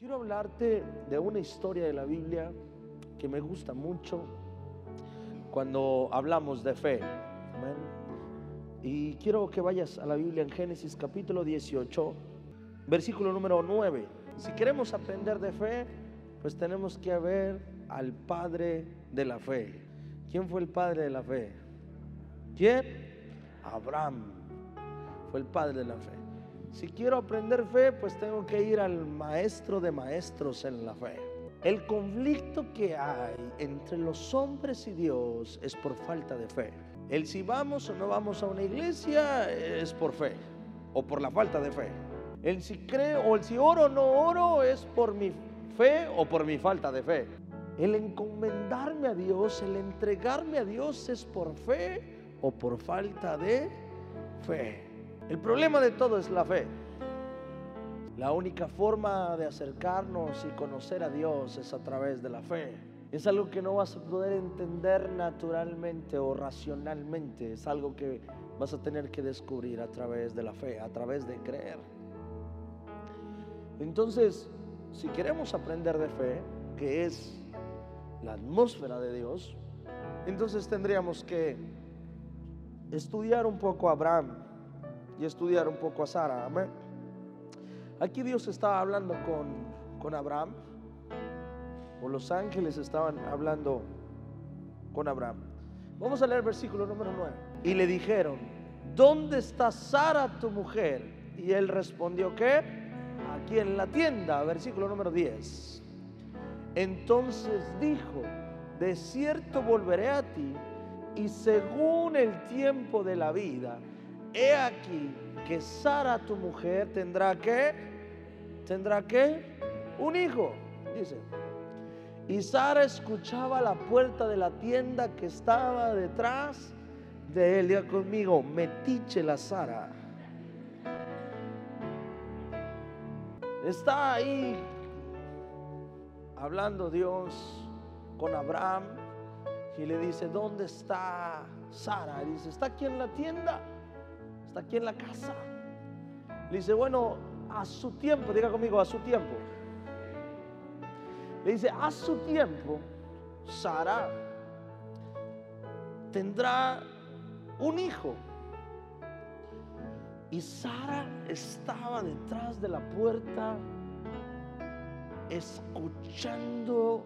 Quiero hablarte de una historia de la Biblia que me gusta mucho cuando hablamos de fe. Y quiero que vayas a la Biblia en Génesis capítulo 18, versículo número 9. Si queremos aprender de fe, pues tenemos que ver al padre de la fe. ¿Quién fue el padre de la fe? ¿Quién? Abraham. Fue el padre de la fe. Si quiero aprender fe, pues tengo que ir al maestro de maestros en la fe. El conflicto que hay entre los hombres y Dios es por falta de fe. El si vamos o no vamos a una iglesia es por fe o por la falta de fe. El si creo o el si oro o no oro es por mi fe o por mi falta de fe. El encomendarme a Dios, el entregarme a Dios es por fe o por falta de fe. El problema de todo es la fe. La única forma de acercarnos y conocer a Dios es a través de la fe. Es algo que no vas a poder entender naturalmente o racionalmente. Es algo que vas a tener que descubrir a través de la fe, a través de creer. Entonces, si queremos aprender de fe, que es la atmósfera de Dios, entonces tendríamos que estudiar un poco a Abraham y estudiar un poco a Sara. Amén. Aquí Dios estaba hablando con, con Abraham, o los ángeles estaban hablando con Abraham. Vamos a leer versículo número 9. Y le dijeron, ¿dónde está Sara tu mujer? Y él respondió, ¿qué? Aquí en la tienda, versículo número 10. Entonces dijo, de cierto volveré a ti y según el tiempo de la vida, he aquí que Sara tu mujer tendrá que, tendrá que, un hijo, dice. Y Sara escuchaba la puerta de la tienda que estaba detrás de él. Diga conmigo, metiche la Sara. Está ahí hablando Dios con Abraham y le dice, ¿dónde está Sara? Y dice, está aquí en la tienda, está aquí en la casa. Le dice, bueno, a su tiempo, diga conmigo, a su tiempo. Le dice, a su tiempo, Sara tendrá un hijo. Y Sara estaba detrás de la puerta escuchando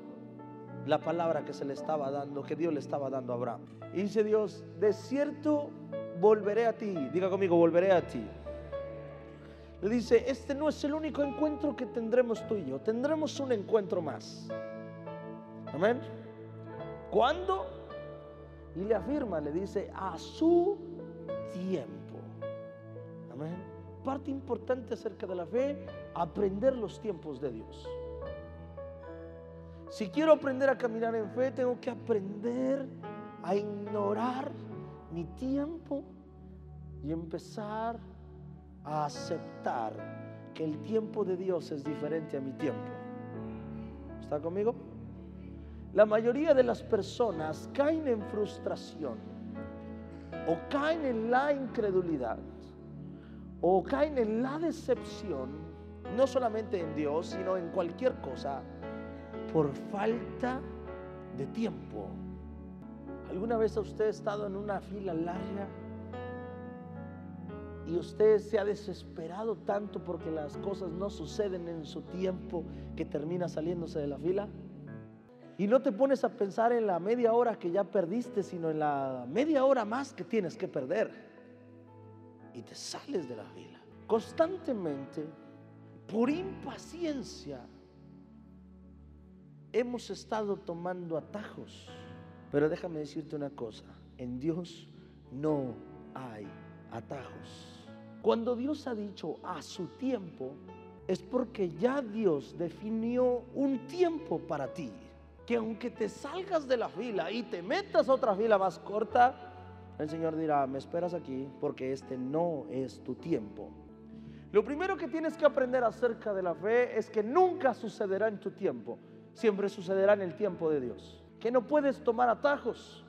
la palabra que se le estaba dando, que Dios le estaba dando a Abraham. Y dice Dios, de cierto volveré a ti. Diga conmigo, volveré a ti. Le dice, este no es el único encuentro que tendremos tú y yo. Tendremos un encuentro más. Amén. ¿Cuándo? Y le afirma, le dice, a su tiempo. Amén. Parte importante acerca de la fe, aprender los tiempos de Dios. Si quiero aprender a caminar en fe, tengo que aprender a ignorar mi tiempo y empezar a aceptar que el tiempo de Dios es diferente a mi tiempo. ¿Está conmigo? La mayoría de las personas caen en frustración o caen en la incredulidad o caen en la decepción, no solamente en Dios, sino en cualquier cosa por falta de tiempo. ¿Alguna vez usted ha estado en una fila larga y usted se ha desesperado tanto porque las cosas no suceden en su tiempo que termina saliéndose de la fila? Y no te pones a pensar en la media hora que ya perdiste, sino en la media hora más que tienes que perder. Y te sales de la fila. Constantemente, por impaciencia, hemos estado tomando atajos. Pero déjame decirte una cosa, en Dios no hay atajos. Cuando Dios ha dicho a su tiempo, es porque ya Dios definió un tiempo para ti. Que aunque te salgas de la fila y te metas a otra fila más corta, el Señor dirá, me esperas aquí porque este no es tu tiempo. Lo primero que tienes que aprender acerca de la fe es que nunca sucederá en tu tiempo siempre sucederá en el tiempo de Dios. Que no puedes tomar atajos,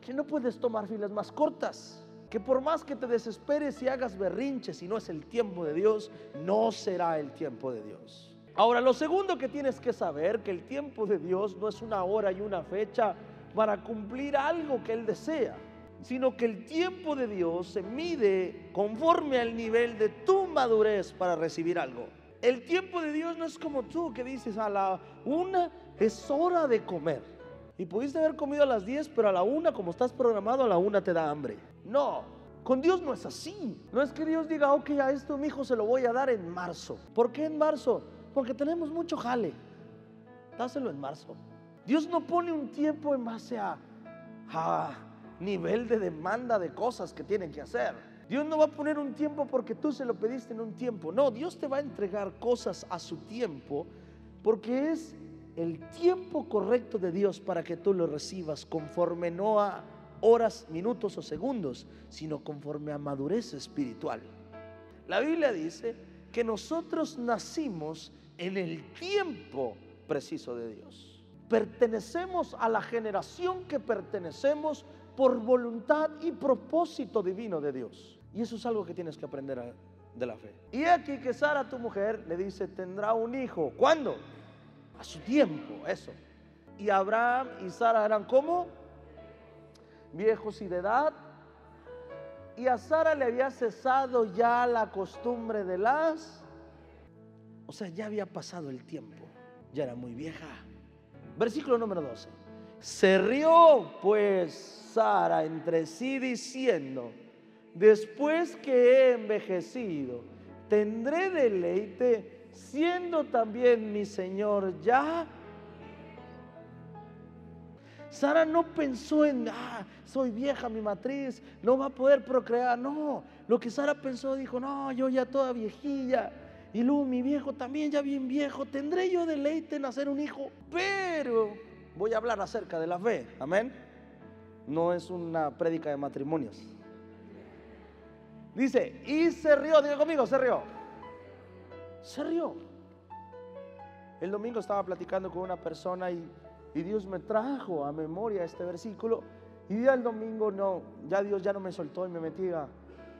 que no puedes tomar filas más cortas, que por más que te desesperes y hagas berrinches y no es el tiempo de Dios, no será el tiempo de Dios. Ahora, lo segundo que tienes que saber, que el tiempo de Dios no es una hora y una fecha para cumplir algo que Él desea, sino que el tiempo de Dios se mide conforme al nivel de tu madurez para recibir algo. El tiempo de Dios no es como tú que dices a la una es hora de comer. Y pudiste haber comido a las 10, pero a la una, como estás programado, a la una te da hambre. No, con Dios no es así. No es que Dios diga, ok, a esto mi hijo se lo voy a dar en marzo. ¿Por qué en marzo? Porque tenemos mucho jale. Dáselo en marzo. Dios no pone un tiempo en base a, nivel de demanda de cosas que tienen que hacer. Dios no va a poner un tiempo porque tú se lo pediste en un tiempo. No, Dios te va a entregar cosas a su tiempo porque es el tiempo correcto de Dios para que tú lo recibas conforme no a horas, minutos o segundos, sino conforme a madurez espiritual. La Biblia dice que nosotros nacimos en el tiempo preciso de Dios. Pertenecemos a la generación que pertenecemos por voluntad y propósito divino de Dios. Y eso es algo que tienes que aprender de la fe. Y aquí que Sara, tu mujer, le dice, tendrá un hijo. ¿Cuándo? A su tiempo, eso. Y Abraham y Sara eran como viejos y de edad. Y a Sara le había cesado ya la costumbre de las... O sea, ya había pasado el tiempo. Ya era muy vieja. Versículo número 12. Se rió pues Sara entre sí diciendo, después que he envejecido, tendré deleite, siendo también mi Señor ya. Sara no pensó en, ah, soy vieja mi matriz, no va a poder procrear. No, lo que Sara pensó, dijo, no, yo ya toda viejilla y luego mi viejo también ya bien viejo, tendré yo deleite en hacer un hijo, pero voy a hablar acerca de la fe, amén. No es una prédica de matrimonios. Dice, y se rió, diga conmigo, se rió. Se rió. El domingo estaba platicando con una persona y, Dios me trajo a memoria este versículo. Y ya el domingo no, ya Dios ya no me soltó y me metí a,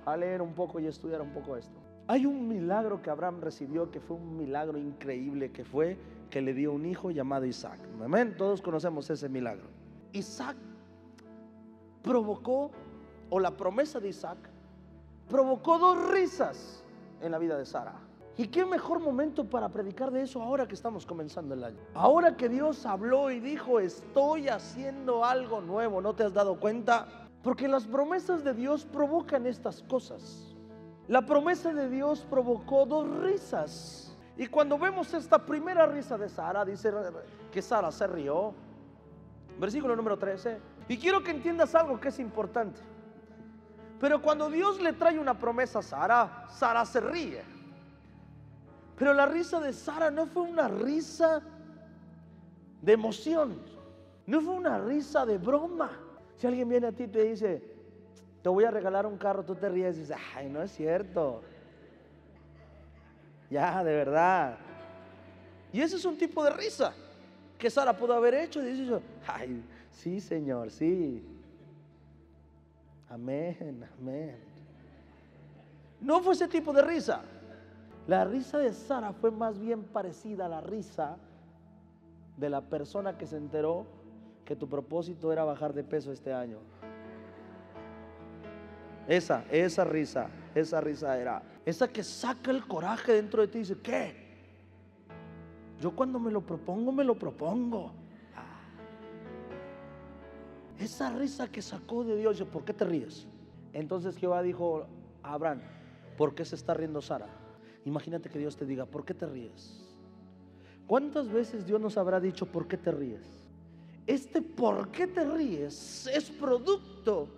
a leer un poco y estudiar un poco esto. Hay un milagro que Abraham recibió que fue un milagro increíble, que fue que le dio un hijo llamado Isaac. Amén. Todos conocemos ese milagro. Isaac provocó, o la promesa de Isaac, provocó dos risas en la vida de Sara. ¿Y qué mejor momento para predicar de eso ahora que estamos comenzando el año? Ahora que Dios habló y dijo, estoy haciendo algo nuevo, ¿no te has dado cuenta? Porque las promesas de Dios provocan estas cosas. La promesa de Dios provocó dos risas. Y cuando vemos esta primera risa de Sara, dice que Sara se rió. Versículo número 13. Y quiero que entiendas algo que es importante. Pero cuando Dios le trae una promesa a Sara, Sara se ríe. Pero la risa de Sara no fue una risa de emoción. No fue una risa de broma. Si alguien viene a ti y te dice, te voy a regalar un carro, tú te ríes y dices, ay, no es cierto. Ya, de verdad. Y ese es un tipo de risa que Sara pudo haber hecho. Y dice, ay, sí, Señor, sí. Amén, amén. No fue ese tipo de risa. La risa de Sara fue más bien parecida a la risa de la persona que se enteró que tu propósito era bajar de peso este año. Esa, esa risa, esa risa era. Esa que saca el coraje dentro de ti y dice, ¿qué? Yo cuando me lo propongo, me lo propongo. Ah. Esa risa que sacó de Dios, ¿por qué te ríes? Entonces Jehová dijo a Abraham, ¿por qué se está riendo Sara? Imagínate que Dios te diga, ¿por qué te ríes? ¿Cuántas veces Dios nos habrá dicho, ¿por qué te ríes? Este ¿por qué te ríes? es producto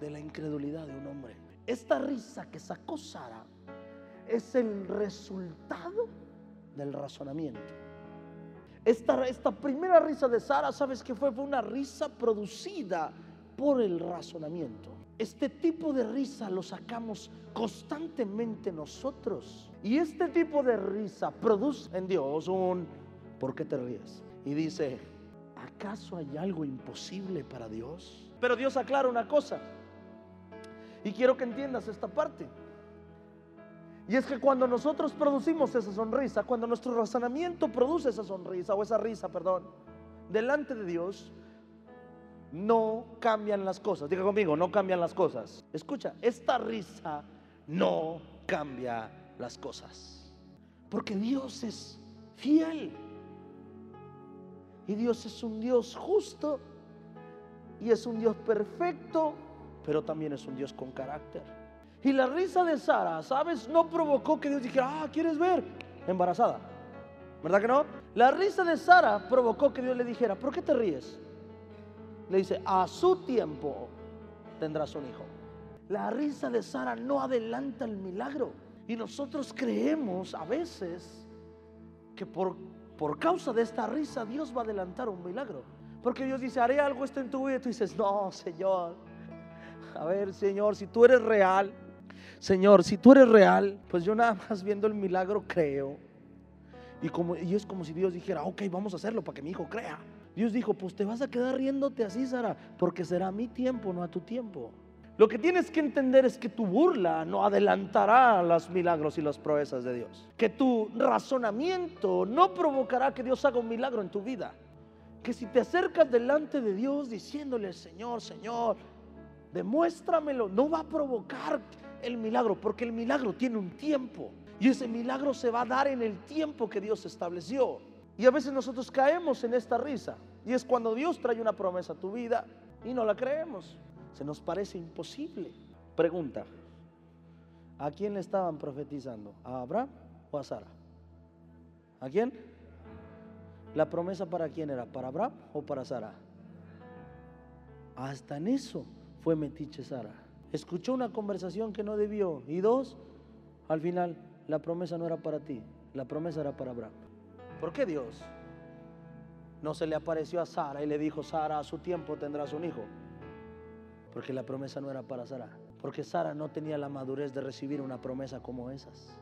de la incredulidad de un hombre. Esta risa que sacó Sara es el resultado del razonamiento. Esta, esta primera risa de Sara, ¿sabes qué fue? Fue una risa producida por el razonamiento. Este tipo de risa lo sacamos constantemente nosotros. Y este tipo de risa produce en Dios un ¿por qué te ríes? Y dice, ¿acaso hay algo imposible para Dios? Pero Dios aclara una cosa. Y quiero que entiendas esta parte. Y es que cuando nosotros producimos esa sonrisa, cuando nuestro razonamiento produce esa sonrisa o esa risa, perdón, delante de Dios, no cambian las cosas. Diga conmigo, no cambian las cosas. Escucha, esta risa no cambia las cosas. Porque Dios es fiel. Y Dios es un Dios justo. Y es un Dios perfecto. Pero también es un Dios con carácter. Y la risa de Sara, ¿sabes? No provocó que Dios dijera, ah, ¿quieres ver? Embarazada. ¿Verdad que no? La risa de Sara provocó que Dios le dijera, ¿por qué te ríes? Le dice, a su tiempo tendrás un hijo. La risa de Sara no adelanta el milagro. Y nosotros creemos a veces que por, por causa de esta risa Dios va a adelantar un milagro. Porque Dios dice, haré algo esto en tu vida. Y tú dices, no, Señor. A ver, Señor, si tú eres real, Señor, si tú eres real, pues yo nada más viendo el milagro creo. Y, como, y es como si Dios dijera, ok, vamos a hacerlo para que mi hijo crea. Dios dijo, pues te vas a quedar riéndote así, Sara, porque será mi tiempo, no a tu tiempo. Lo que tienes que entender es que tu burla no adelantará los milagros y las proezas de Dios. Que tu razonamiento no provocará que Dios haga un milagro en tu vida. Que si te acercas delante de Dios diciéndole, Señor, Señor, demuéstramelo, no va a provocar el milagro, porque el milagro tiene un tiempo. Y ese milagro se va a dar en el tiempo que Dios estableció. Y a veces nosotros caemos en esta risa. Y es cuando Dios trae una promesa a tu vida y no la creemos. Se nos parece imposible. Pregunta, ¿a quién le estaban profetizando? ¿A Abraham o a Sara? ¿A quién? ¿La promesa para quién era? ¿Para Abraham o para Sara? Hasta en eso fue metiche Sara. Escuchó una conversación que no debió. Y dos, al final, la promesa no era para ti, la promesa era para Abraham. ¿Por qué Dios no se le apareció a Sara y le dijo, Sara, a su tiempo tendrás un hijo? Porque la promesa no era para Sara. Porque Sara no tenía la madurez de recibir una promesa como esas.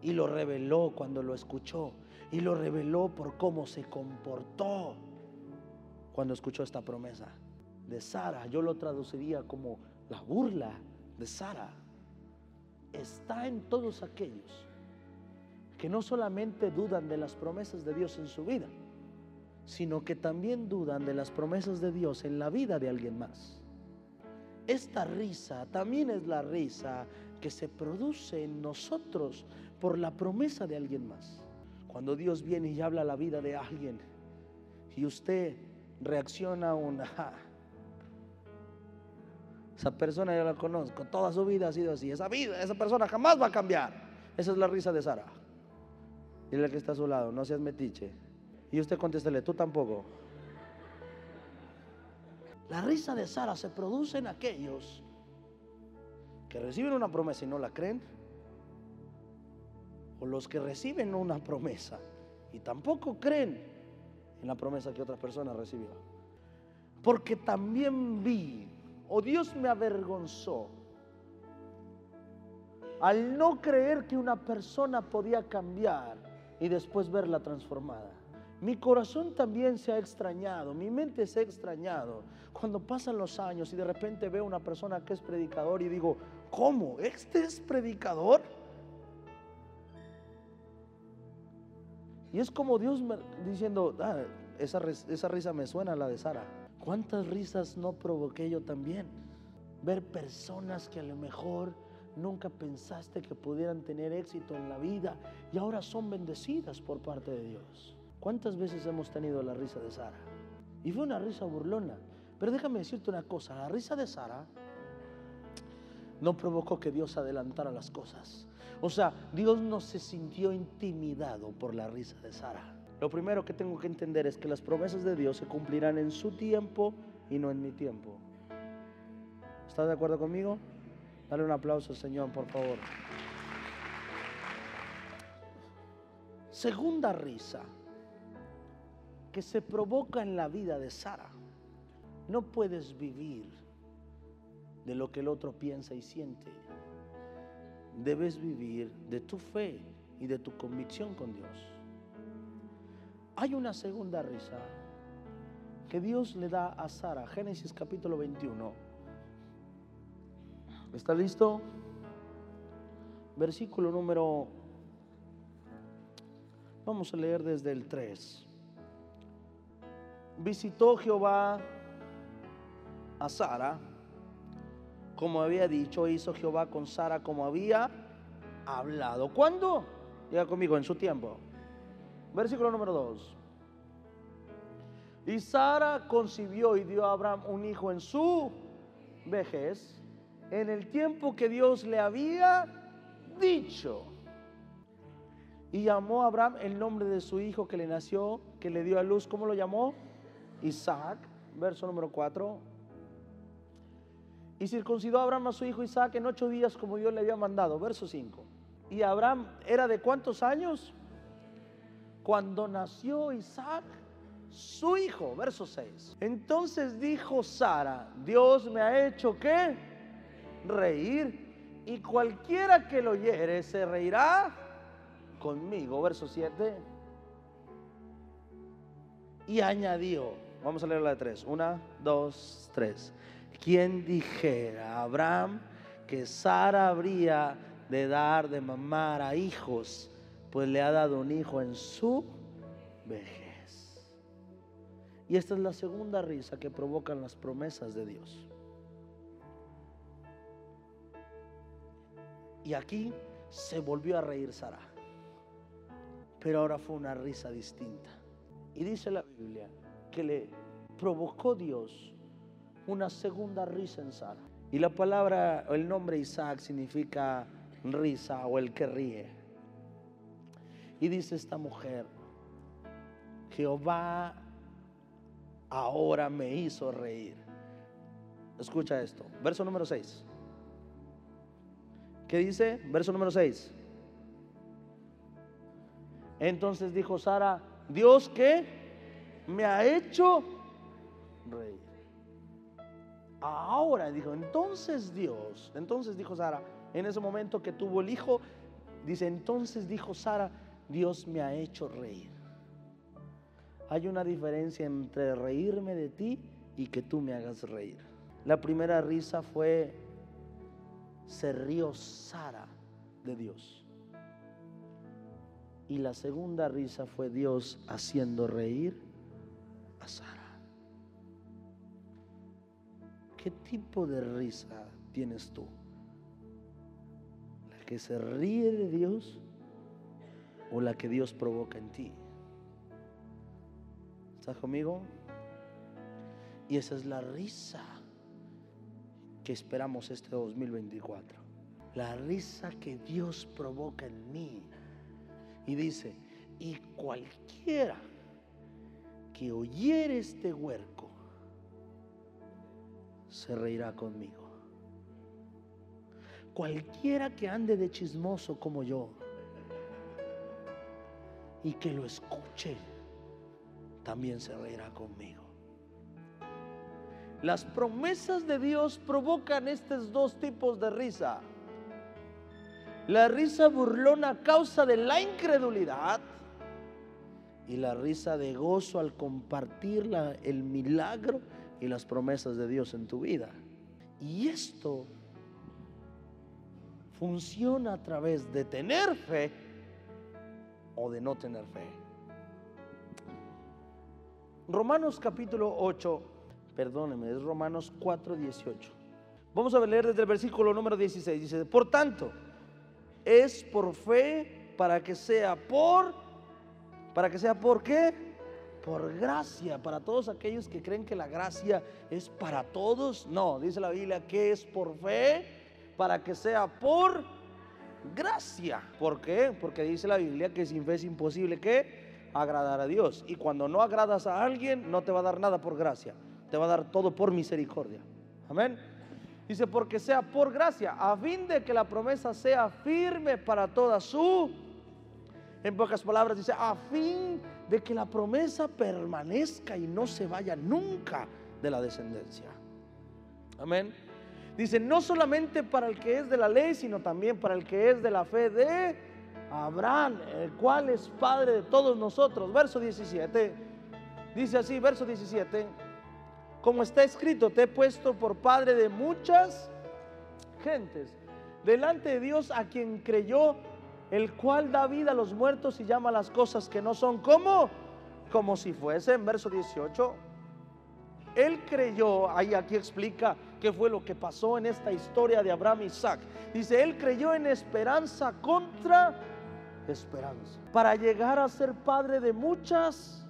Y lo reveló cuando lo escuchó. Y lo reveló por cómo se comportó cuando escuchó esta promesa de Sara. Yo lo traduciría como la burla de Sara. Está en todos aquellos que no solamente dudan de las promesas de Dios en su vida, sino que también dudan de las promesas de Dios en la vida de alguien más. Esta risa también es la risa que se produce en nosotros por la promesa de alguien más. Cuando Dios viene y habla la vida de alguien y usted reacciona a una... Esa persona yo la conozco, toda su vida ha sido así. Esa vida, esa persona jamás va a cambiar. Esa es la risa de Sara. Y la que está a su lado, no seas metiche. Y usted contéstele, tú tampoco. La risa de Sara se produce en aquellos que reciben una promesa y no la creen. O los que reciben una promesa y tampoco creen en la promesa que otra persona recibió. Porque también vi, o Dios me avergonzó, al no creer que una persona podía cambiar y después verla transformada. Mi corazón también se ha extrañado, mi mente se ha extrañado cuando pasan los años y de repente veo una persona que es predicador y digo, ¿cómo? ¿Este es predicador? Y es como Dios diciendo, ah, esa, esa risa me suena a la de Sara. ¿Cuántas risas no provoqué yo también? Ver personas que a lo mejor nunca pensaste que pudieran tener éxito en la vida y ahora son bendecidas por parte de Dios. ¿Cuántas veces hemos tenido la risa de Sara? Y fue una risa burlona. Pero déjame decirte una cosa, la risa de Sara no provocó que Dios adelantara las cosas. O sea, Dios no se sintió intimidado por la risa de Sara. Lo primero que tengo que entender es que las promesas de Dios se cumplirán en su tiempo y no en mi tiempo. ¿Estás de acuerdo conmigo? Dale un aplauso, Señor, por favor. Segunda risa que se provoca en la vida de Sara. No puedes vivir de lo que el otro piensa y siente. Debes vivir de tu fe y de tu convicción con Dios. Hay una segunda risa que Dios le da a Sara, Génesis capítulo 21. ¿Está listo? versículo número, vamos a leer desde el 3. Visitó Jehová a Sara, como había dicho, hizo Jehová con Sara como había hablado. ¿Cuándo? Diga conmigo, en su tiempo. Versículo número 2. Y Sara concibió y dio a Abraham un hijo en su vejez, en el tiempo que Dios le había dicho. Y llamó a Abraham el nombre de su hijo que le nació, que le dio a luz. ¿Cómo lo llamó? Isaac. Verso número 4. Y circuncidó a Abraham a su hijo Isaac en ocho días como Dios le había mandado. Verso 5. Y Abraham era de cuántos años? Cuando nació Isaac, su hijo. Verso 6. Entonces dijo Sara, Dios me ha hecho que reír y cualquiera que lo oyere se reirá conmigo. Verso 7. Y añadió, vamos a leer la de tres. Una, dos, tres. ¿Quién dijera a Abraham que Sara habría de dar de mamar a hijos? Pues le ha dado un hijo en su vejez. Y esta es la segunda risa que provocan las promesas de Dios. Y aquí se volvió a reír Sara. Pero ahora fue una risa distinta. Y dice la Biblia que le provocó Dios una segunda risa en Sara. Y la palabra, el nombre Isaac significa risa o el que ríe. Y dice esta mujer, Jehová ahora me hizo reír. Escucha esto, verso número 6. ¿Qué dice? Verso número 6. Entonces dijo Sara, Dios que me ha hecho reír. Ahora dijo, entonces Dios, entonces dijo Sara, en ese momento que tuvo el hijo, dice, entonces dijo Sara, Dios me ha hecho reír. Hay una diferencia entre reírme de ti y que tú me hagas reír. La primera risa fue, se rió Sara de Dios. Y la segunda risa fue Dios haciendo reír a Sara. ¿Qué tipo de risa tienes tú? ¿La que se ríe de Dios o la que Dios provoca en ti? ¿Estás conmigo? Y esa es la risa que esperamos este 2024. La risa que Dios provoca en mí. Y dice, y cualquiera que oyere este huerco, se reirá conmigo. Cualquiera que ande de chismoso como yo y que lo escuche, también se reirá conmigo. Las promesas de Dios provocan estos dos tipos de risa. La risa burlona a causa de la incredulidad y la risa de gozo al compartir la- el milagro y las promesas de Dios en tu vida. Y esto funciona a través de tener fe o de no tener fe. Romanos capítulo 8, perdóneme, es Romanos 4, 18. Vamos a leer desde el versículo número 16. Dice, por tanto, es por fe para que sea por, para que sea por qué? Por gracia, para todos aquellos que creen que la gracia es para todos. No, dice la Biblia que es por fe, para que sea por gracia. ¿Por qué? Porque dice la Biblia que sin fe es imposible que agradar a Dios. Y cuando no agradas a alguien, no te va a dar nada por gracia. Te va a dar todo por misericordia. Amén. Dice, porque sea por gracia, a fin de que la promesa sea firme para toda su... En pocas palabras dice, a fin de que la promesa permanezca y no se vaya nunca de la descendencia. Amén. Dice, no solamente para el que es de la ley, sino también para el que es de la fe de Abraham, el cual es padre de todos nosotros. Verso 17. Dice así, verso 17. Como está escrito, te he puesto por padre de muchas gentes. delante de Dios a quien creyó, el cual da vida a los muertos y llama las cosas que no son como, como si fuesen. Verso 18. Él creyó, ahí aquí explica qué fue lo que pasó en esta historia de Abraham y Isaac. Dice, él creyó en esperanza contra esperanza, para llegar a ser padre de muchas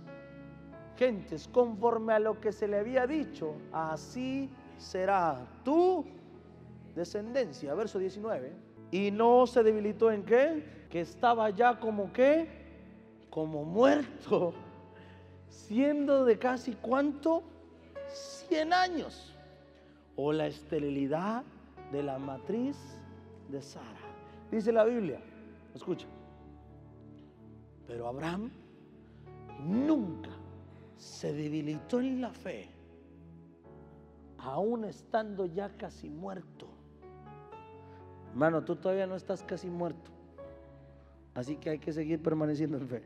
gentes, conforme a lo que se le había dicho, así será tu descendencia. Verso 19. Y no se debilitó en qué? Que estaba ya como qué? Como muerto, siendo de casi cuánto? 100 años. O la esterilidad de la matriz de Sara. Dice la Biblia, escucha. Pero Abraham nunca se debilitó en la fe, aún estando ya casi muerto. Hermano, tú todavía no estás casi muerto. Así que hay que seguir permaneciendo en fe.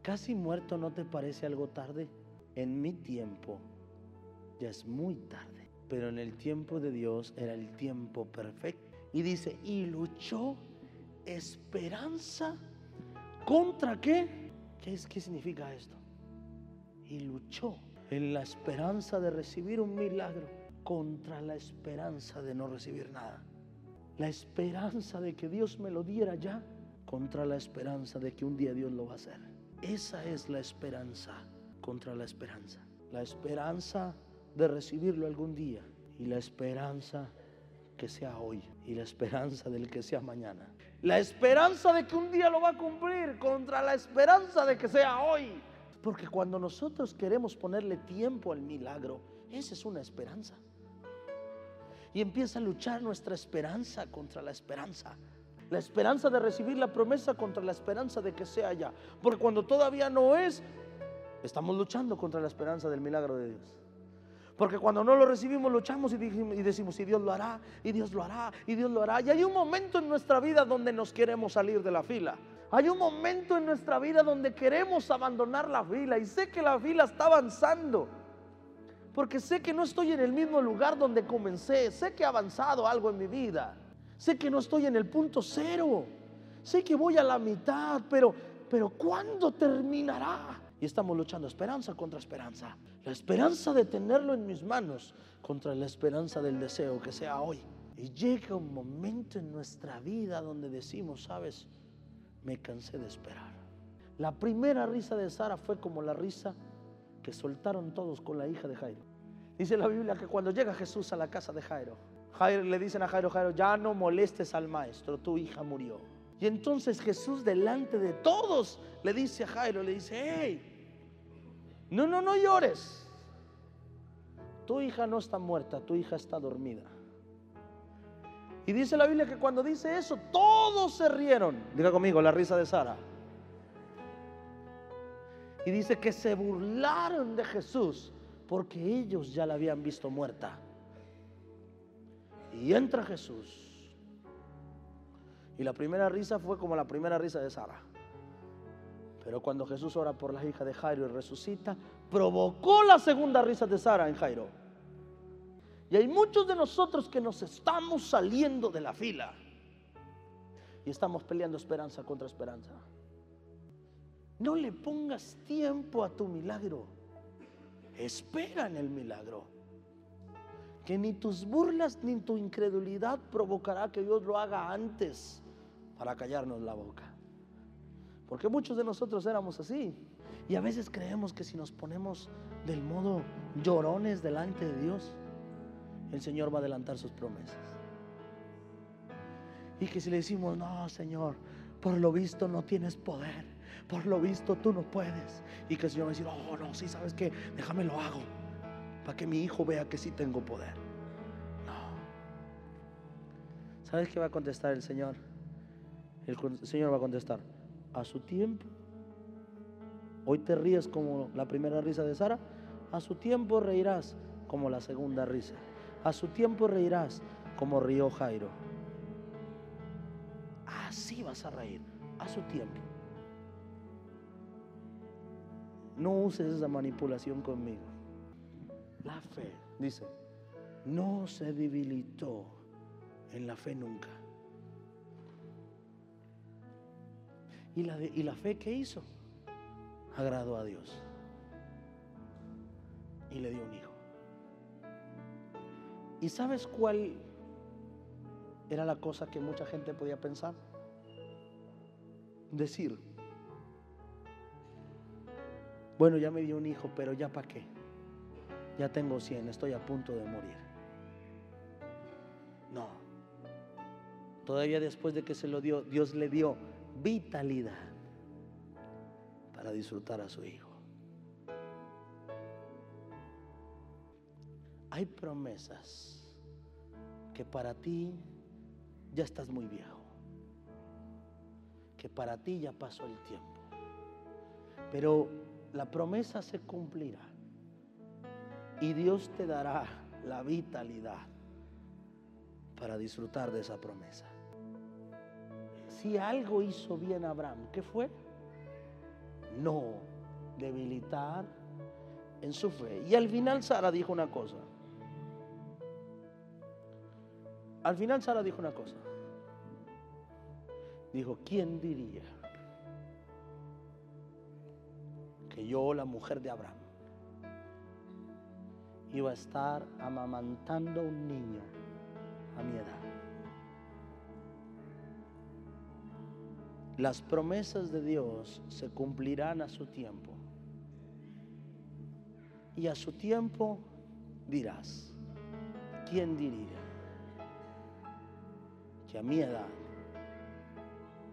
Casi muerto no te parece algo tarde. En mi tiempo ya es muy tarde. Pero en el tiempo de Dios era el tiempo perfecto. Y dice, y luchó esperanza contra qué? ¿Qué, es, qué significa esto? Y luchó en la esperanza de recibir un milagro contra la esperanza de no recibir nada. La esperanza de que Dios me lo diera ya contra la esperanza de que un día Dios lo va a hacer. Esa es la esperanza contra la esperanza. La esperanza de recibirlo algún día y la esperanza que sea hoy y la esperanza del que sea mañana. La esperanza de que un día lo va a cumplir contra la esperanza de que sea hoy. Porque cuando nosotros queremos ponerle tiempo al milagro, esa es una esperanza. Y empieza a luchar nuestra esperanza contra la esperanza. La esperanza de recibir la promesa contra la esperanza de que sea ya. Porque cuando todavía no es, estamos luchando contra la esperanza del milagro de Dios. Porque cuando no lo recibimos, luchamos y, decimos, y Dios lo hará, y Dios lo hará, y Dios lo hará. Y hay un momento en nuestra vida donde nos queremos salir de la fila. Hay un momento en nuestra vida donde queremos abandonar la fila. Y sé que la fila está avanzando. Porque sé que no estoy en el mismo lugar donde comencé. Sé que ha avanzado algo en mi vida. Sé que no estoy en el punto cero. Sé que voy a la mitad. Pero, pero ¿cuándo terminará? Y estamos luchando esperanza contra esperanza. La esperanza de tenerlo en mis manos contra la esperanza del deseo que sea hoy. Y llega un momento en nuestra vida donde decimos, sabes, me cansé de esperar. La primera risa de Sara fue como la risa que soltaron todos con la hija de Jairo. Dice la Biblia que cuando llega Jesús a la casa de Jairo, Jairo le dicen a Jairo, Jairo, ya no molestes al maestro, tu hija murió. Y entonces Jesús delante de todos le dice a Jairo, le dice, hey, no, no, no llores. Tu hija no está muerta, tu hija está dormida. Y dice la Biblia que cuando dice eso, todos se rieron. Diga conmigo, la risa de Sara. Y dice que se burlaron de Jesús porque ellos ya la habían visto muerta. Y entra Jesús. Y la primera risa fue como la primera risa de Sara. Pero cuando Jesús ora por la hija de Jairo y resucita, provocó la segunda risa de Sara en Jairo. Y hay muchos de nosotros que nos estamos saliendo de la fila y estamos peleando esperanza contra esperanza. No le pongas tiempo a tu milagro. Espera en el milagro. Que ni tus burlas ni tu incredulidad provocará que Dios lo haga antes para callarnos la boca. Porque muchos de nosotros éramos así. Y a veces creemos que si nos ponemos del modo llorones delante de Dios, el Señor va a adelantar sus promesas. Y que si le decimos, no, Señor, por lo visto no tienes poder, por lo visto tú no puedes. Y que el Señor va a decir, oh, no, sí, ¿sabes qué? Déjame lo hago, para que mi hijo vea que sí tengo poder. No. ¿Sabes qué va a contestar el Señor? El Señor va a contestar, a su tiempo. Hoy te ríes como la primera risa de Sara, a su tiempo reirás como la segunda risa. A su tiempo reirás como rió Jairo. Así vas a reír, a su tiempo. No uses esa manipulación conmigo. La fe, dice, no se debilitó En la fe nunca. ¿Y la, ¿Y la fe que hizo? Agradó a Dios. Y le dio un hijo. ¿Y sabes cuál era la cosa que mucha gente podía pensar? Decir, bueno, ya me dio un hijo, pero ya para qué. Ya tengo 100, estoy a punto de morir. No. Todavía después de que se lo dio, Dios le dio vitalidad para disfrutar a su hijo. Hay promesas que para ti ya estás muy viejo, que para ti ya pasó el tiempo, pero la promesa se cumplirá y Dios te dará la vitalidad para disfrutar de esa promesa. Si algo hizo bien Abraham, ¿qué fue? No debilitar en su fe. Y al final Sara dijo una cosa. Al final Sara dijo una cosa. Dijo, ¿quién diría que yo, la mujer de Abraham, iba a estar amamantando un niño a mi edad? Las promesas de Dios se cumplirán a su tiempo. Y a su tiempo dirás, ¿quién diría que a mi edad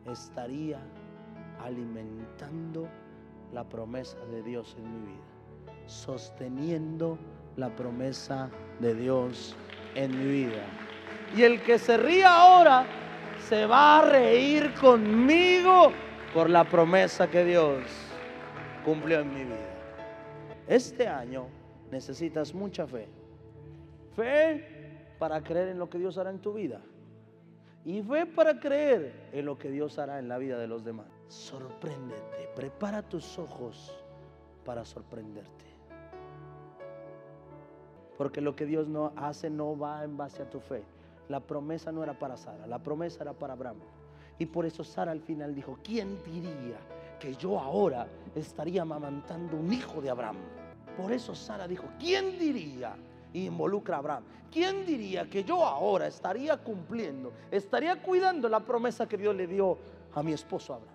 estaría alimentando la promesa de Dios en mi vida, sosteniendo la promesa de Dios en mi vida? Y el que se ría ahora se va a reír conmigo por la promesa que Dios cumplió en mi vida. Este año necesitas mucha fe. Fe para creer en lo que Dios hará en tu vida. Y fe para creer en lo que Dios hará en la vida de los demás. Sorpréndete. Prepara tus ojos para sorprenderte. Porque lo que Dios no hace no va en base a tu fe. La promesa no era para Sara, la promesa era para Abraham. Y por eso Sara al final dijo, ¿quién diría que yo ahora estaría amamantando un hijo de Abraham? Por eso Sara dijo, ¿quién diría? Y involucra a Abraham. ¿Quién diría que yo ahora estaría cumpliendo, estaría cuidando la promesa que Dios le dio a mi esposo Abraham?